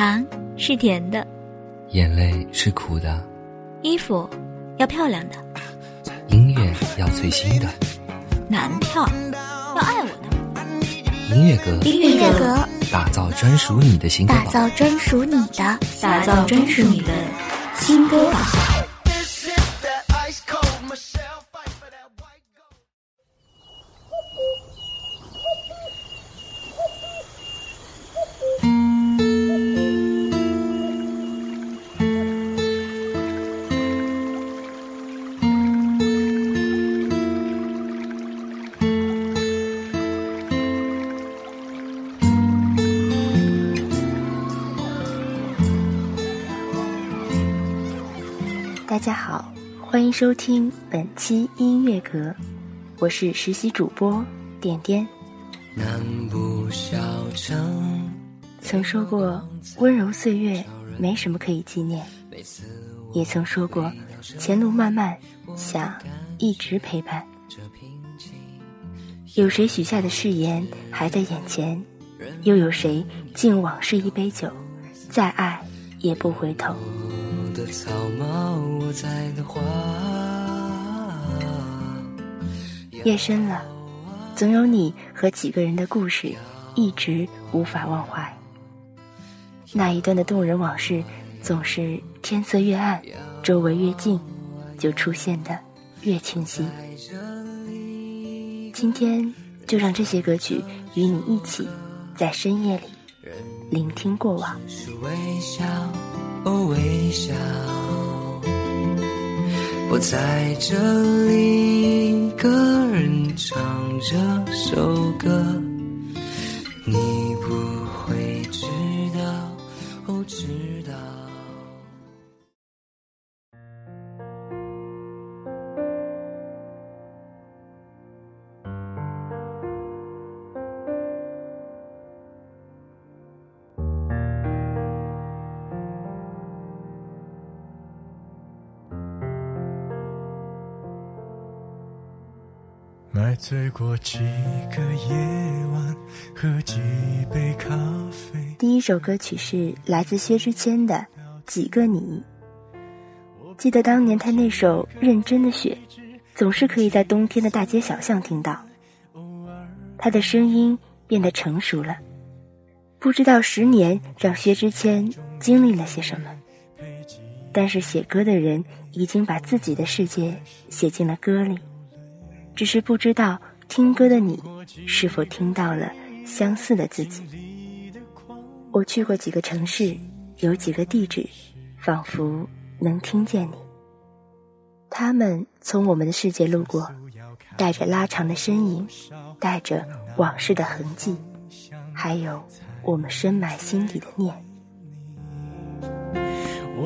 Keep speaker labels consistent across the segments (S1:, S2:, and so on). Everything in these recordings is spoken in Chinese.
S1: 糖是甜的，
S2: 眼泪是苦的，
S1: 衣服要漂亮的，
S2: 音乐要最新的，
S1: 男票要爱我的，
S2: 音乐歌，
S1: 音乐歌，
S2: 打造专属你的新歌
S3: 打造专属你的，
S1: 打造专属你的新歌榜。
S3: 迎收听本期音乐阁，我是实习主播点点。
S2: 南部小城，
S3: 曾说过温柔岁月没什么可以纪念，也曾说过前路漫漫，想一直陪伴。有谁许下的誓言还在眼前？又有谁敬往事一杯酒，再爱也不回头？
S2: 的草帽的花。
S3: 夜深了，总有你和几个人的故事，一直无法忘怀。那一段的动人往事，总是天色越暗，周围越近，就出现的越清晰。今天就让这些歌曲与你一起，在深夜里聆听过往。
S2: 是微笑，哦微笑，我在这里一个人唱这首歌，你
S4: 醉过几个夜晚，喝几杯咖啡。
S3: 第一首歌曲是来自薛之谦的《几个你》。记得当年他那首《认真的雪》，总是可以在冬天的大街小巷听到。他的声音变得成熟了，不知道十年让薛之谦经历了些什么。但是写歌的人已经把自己的世界写进了歌里。只是不知道听歌的你是否听到了相似的自己。我去过几个城市，有几个地址，仿佛能听见你。他们从我们的世界路过，带着拉长的身影，带着往事的痕迹，还有我们深埋心底的念。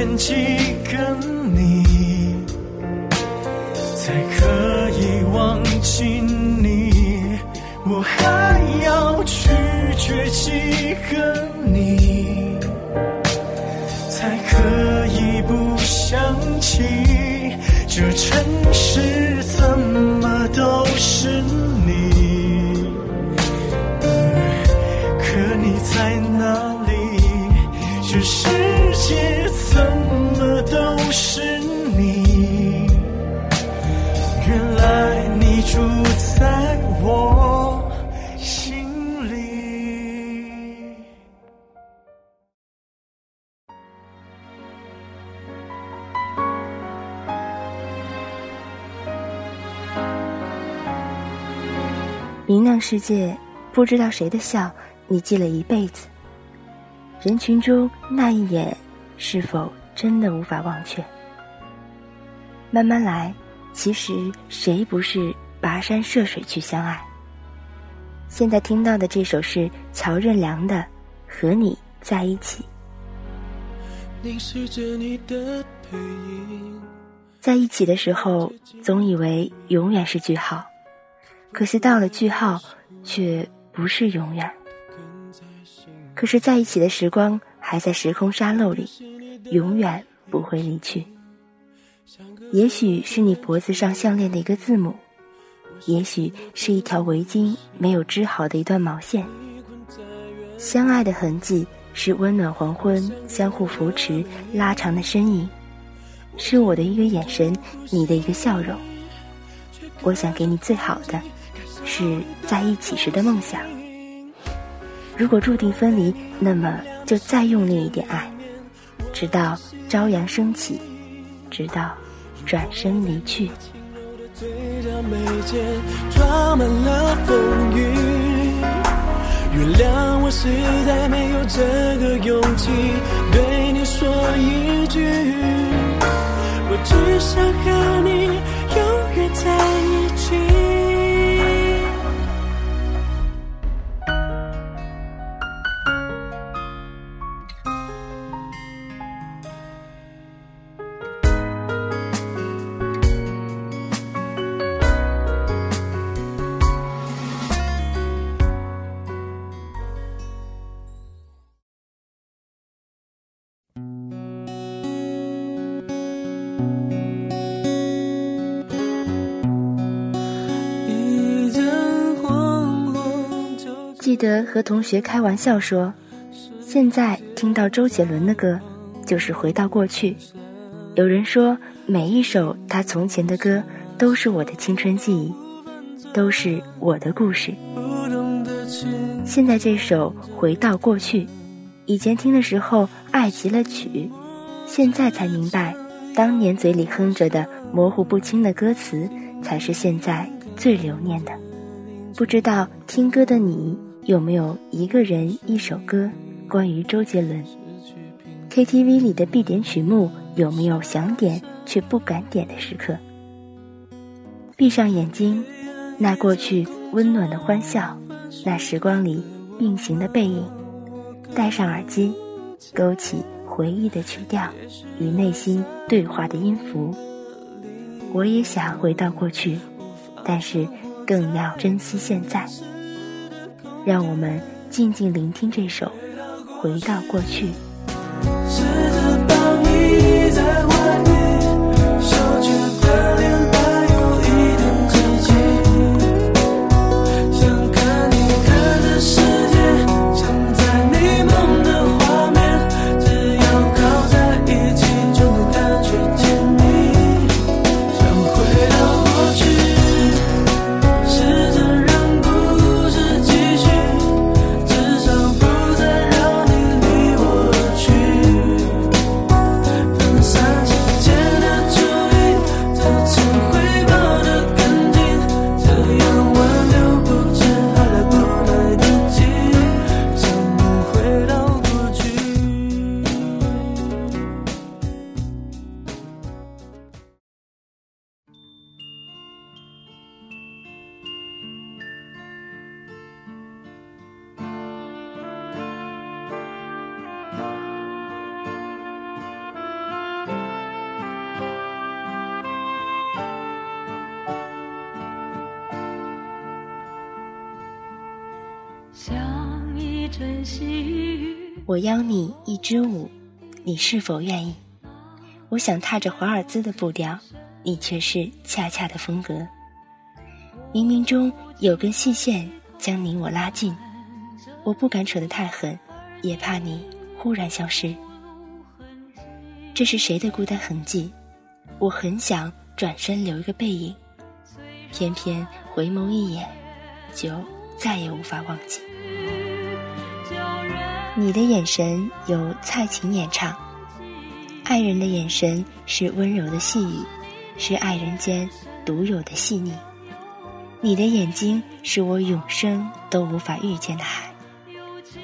S4: 天气跟你，才可以忘记你？我还要去绝几个你，
S3: 明亮世界，不知道谁的笑，你记了一辈子。人群中那一眼，是否真的无法忘却？慢慢来，其实谁不是跋山涉水去相爱。现在听到的这首是乔任梁的《和你在一起》。凝视着你的背影在一起的时候，总以为永远是句号，可惜到了句号，却不是永远。可是在一起的时光还在时空沙漏里，永远不会离去。也许是你脖子上项链的一个字母，也许是一条围巾没有织好的一段毛线。相爱的痕迹是温暖黄昏，相互扶持拉长的身影，是我的一个眼神，你的一个笑容。我想给你最好的，是在一起时的梦想。如果注定分离，那么就再用力一点爱，直到朝阳升起，直到转身离去。
S4: 原谅我实在没有这个勇气对你说一句，我只想和你永远在一起。
S3: 得和同学开玩笑说，现在听到周杰伦的歌，就是回到过去。有人说，每一首他从前的歌，都是我的青春记忆，都是我的故事。现在这首《回到过去》，以前听的时候爱极了曲，现在才明白，当年嘴里哼着的模糊不清的歌词，才是现在最留念的。不知道听歌的你。有没有一个人一首歌关于周杰伦？KTV 里的必点曲目有没有想点却不敢点的时刻？闭上眼睛，那过去温暖的欢笑，那时光里并行的背影，戴上耳机，勾起回忆的曲调与内心对话的音符。我也想回到过去，但是更要珍惜现在。让我们静静聆听这首《回到过去》。我邀你一支舞，你是否愿意？我想踏着华尔兹的步调，你却是恰恰的风格。冥冥中有根细线将你我拉近，我不敢扯得太狠，也怕你忽然消失。这是谁的孤单痕迹？我很想转身留一个背影，偏偏回眸一眼，就再也无法忘记。你的眼神由蔡琴演唱，爱人的眼神是温柔的细语，是爱人间独有的细腻。你的眼睛是我永生都无法遇见的海，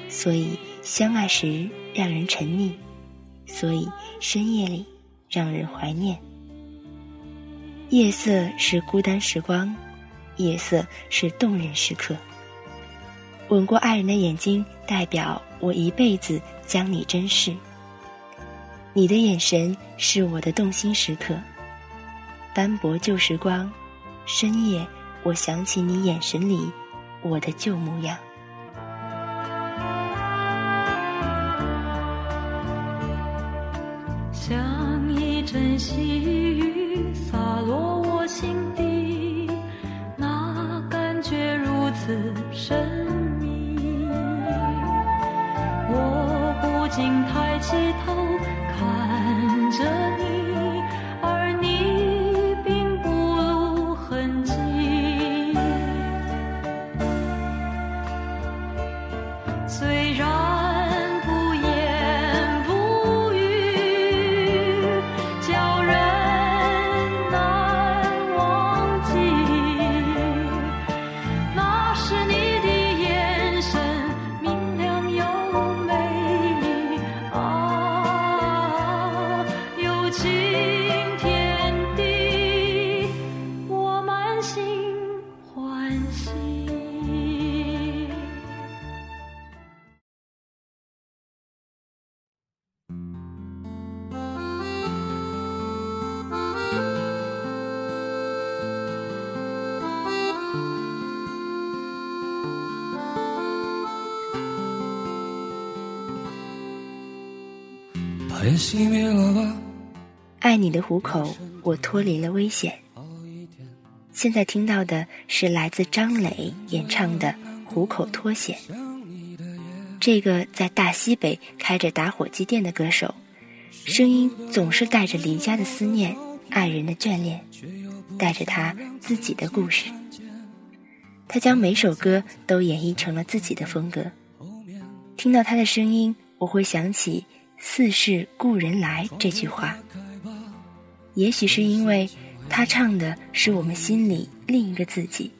S3: 所以相爱时让人沉溺，所以深夜里让人怀念。夜色是孤单时光，夜色是动人时刻。吻过爱人的眼睛，代表我一辈子将你珍视。你的眼神是我的动心时刻。斑驳旧时光，深夜我想起你眼神里我的旧模样。
S5: 像一阵细雨洒落我心底，那感觉如此深
S2: 熄灭了。
S3: 爱你的虎口，我脱离了危险。现在听到的是来自张磊演唱的《虎口脱险》。这个在大西北开着打火机店的歌手，声音总是带着离家的思念、爱人的眷恋，带着他自己的故事。他将每首歌都演绎成了自己的风格。听到他的声音，我会想起。似是故人来这句话，也许是因为他唱的是我们心里另一个自己，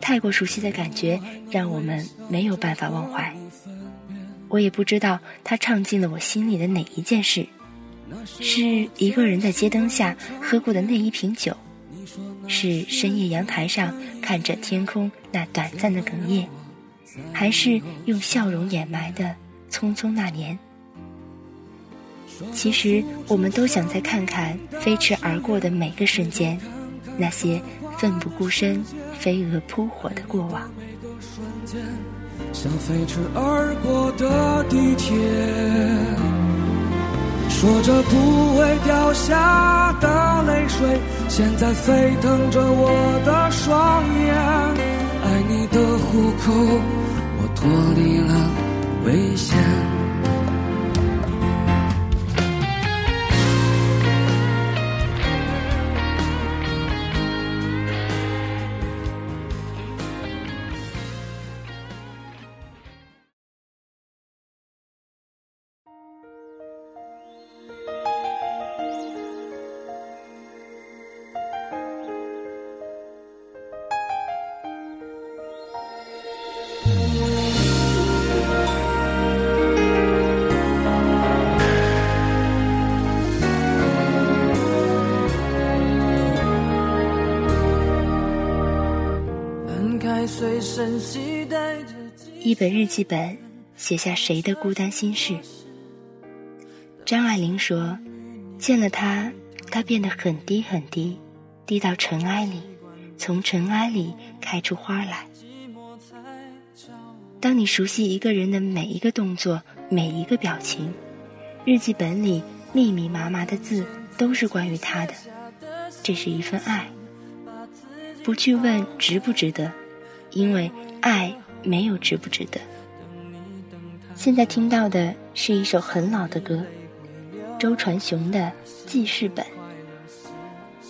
S3: 太过熟悉的感觉让我们没有办法忘怀。我也不知道他唱进了我心里的哪一件事，是一个人在街灯下喝过的那一瓶酒，是深夜阳台上看着天空那短暂的哽咽，还是用笑容掩埋的匆匆那年。其实，我们都想再看看飞驰而过的每个瞬间，那些奋不顾身、飞蛾扑火的过往。
S2: 像飞驰而过的地铁，说着不会掉下的泪水，现在沸腾着我的双眼。爱你的虎口，我脱离了危险。
S3: 一本日记本，写下谁的孤单心事。张爱玲说：“见了他，他变得很低很低，低到尘埃里，从尘埃里开出花来。”当你熟悉一个人的每一个动作、每一个表情，日记本里密密麻麻的字都是关于他的。这是一份爱，不去问值不值得，因为爱。没有值不值得。现在听到的是一首很老的歌，周传雄的记事本。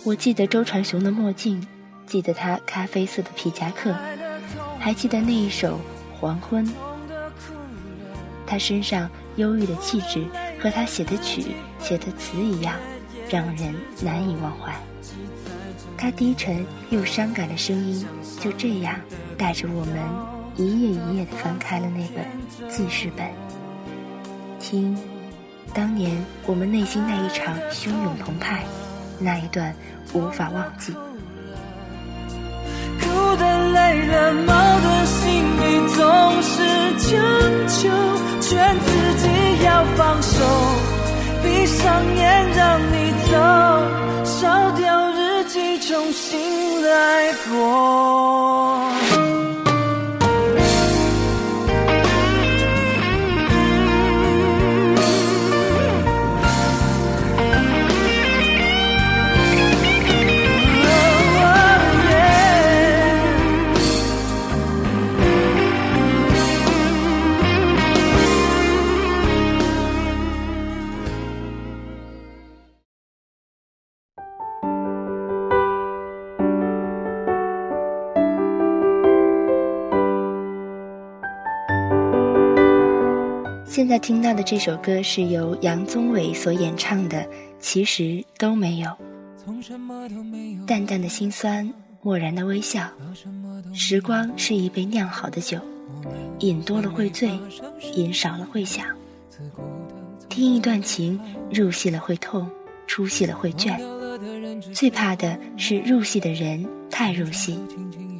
S3: 我记得周传雄的墨镜，记得他咖啡色的皮夹克，还记得那一首黄昏。他身上忧郁的气质和他写的曲、写的词一样，让人难以忘怀。他低沉又伤感的声音就这样带着我们。一页一页地翻开了那本记事本，听当年我们内心那一场汹涌澎湃，那一段无法忘记。
S2: 可个矛盾心理总是强求，劝自己要放手，闭上眼让你走，烧掉日记，重新来过。
S3: 现在听到的这首歌是由杨宗纬所演唱的，其实都没有。淡淡的心酸，漠然的微笑。时光是一杯酿好的酒，饮多了会醉，饮少了会想。听一段情，入戏了会痛，出戏了会倦。最怕的是入戏的人太入戏，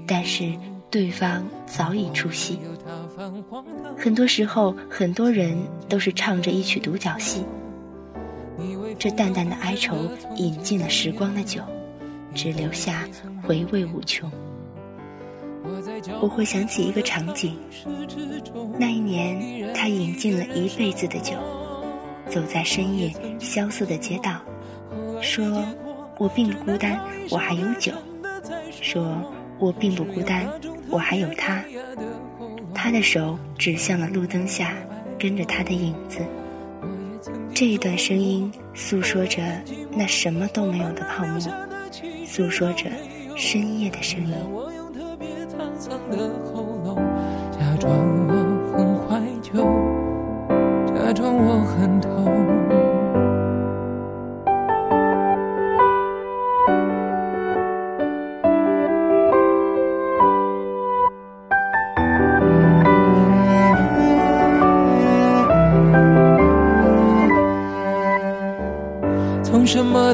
S3: 但是对方早已出戏。很多时候，很多人都是唱着一曲独角戏。这淡淡的哀愁饮尽了时光的酒，只留下回味无穷。我会想起一个场景，那一年他饮尽了一辈子的酒，走在深夜萧瑟的街道，说：“我并不孤单，我还有酒。”说：“我并不孤单，我还有他。”他的手指向了路灯下，跟着他的影子。这一段声音诉说着那什么都没有的泡沫，诉说着深夜的声音。
S2: 假装我很怀旧，假装我很痛。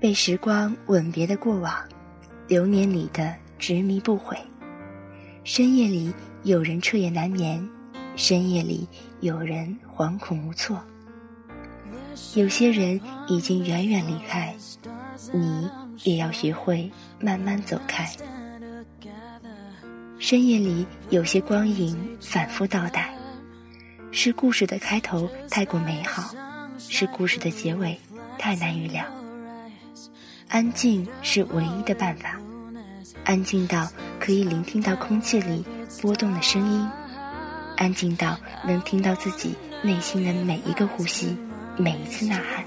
S3: 被时光吻别的过往，流年里的执迷不悔。深夜里有人彻夜难眠，深夜里有人惶恐无措。有些人已经远远离开，你也要学会慢慢走开。深夜里有些光影反复倒带，是故事的开头太过美好，是故事的结尾太难预料。安静是唯一的办法，安静到可以聆听到空气里波动的声音，安静到能听到自己内心的每一个呼吸，每一次呐喊。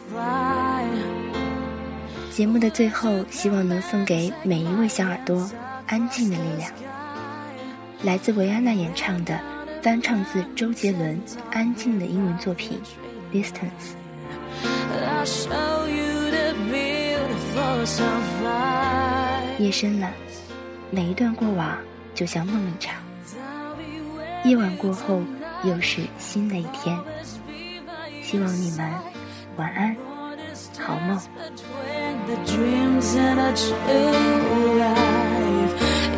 S3: 节目的最后，希望能送给每一位小耳朵安静的力量。来自维安娜演唱的翻唱自周杰伦《安静》的英文作品《Distance》。夜深了，每一段过往就像梦一场。夜晚过后，又是新的一天。希望你们晚安，好梦。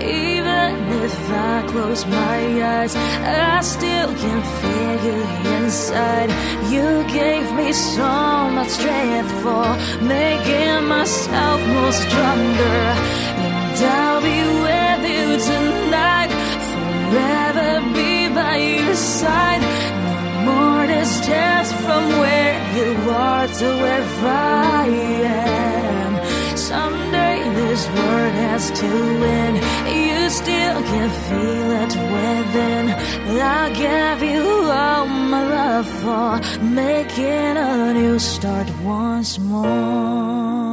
S3: Even if
S6: I close my eyes, I still can feel you inside. You gave me so much strength for making myself more stronger. And I'll be with you tonight, forever be by your side. No more distance from where you are to where I am. Someday this world has to end. Still can feel it within. I'll give you all my love for making a new start once more.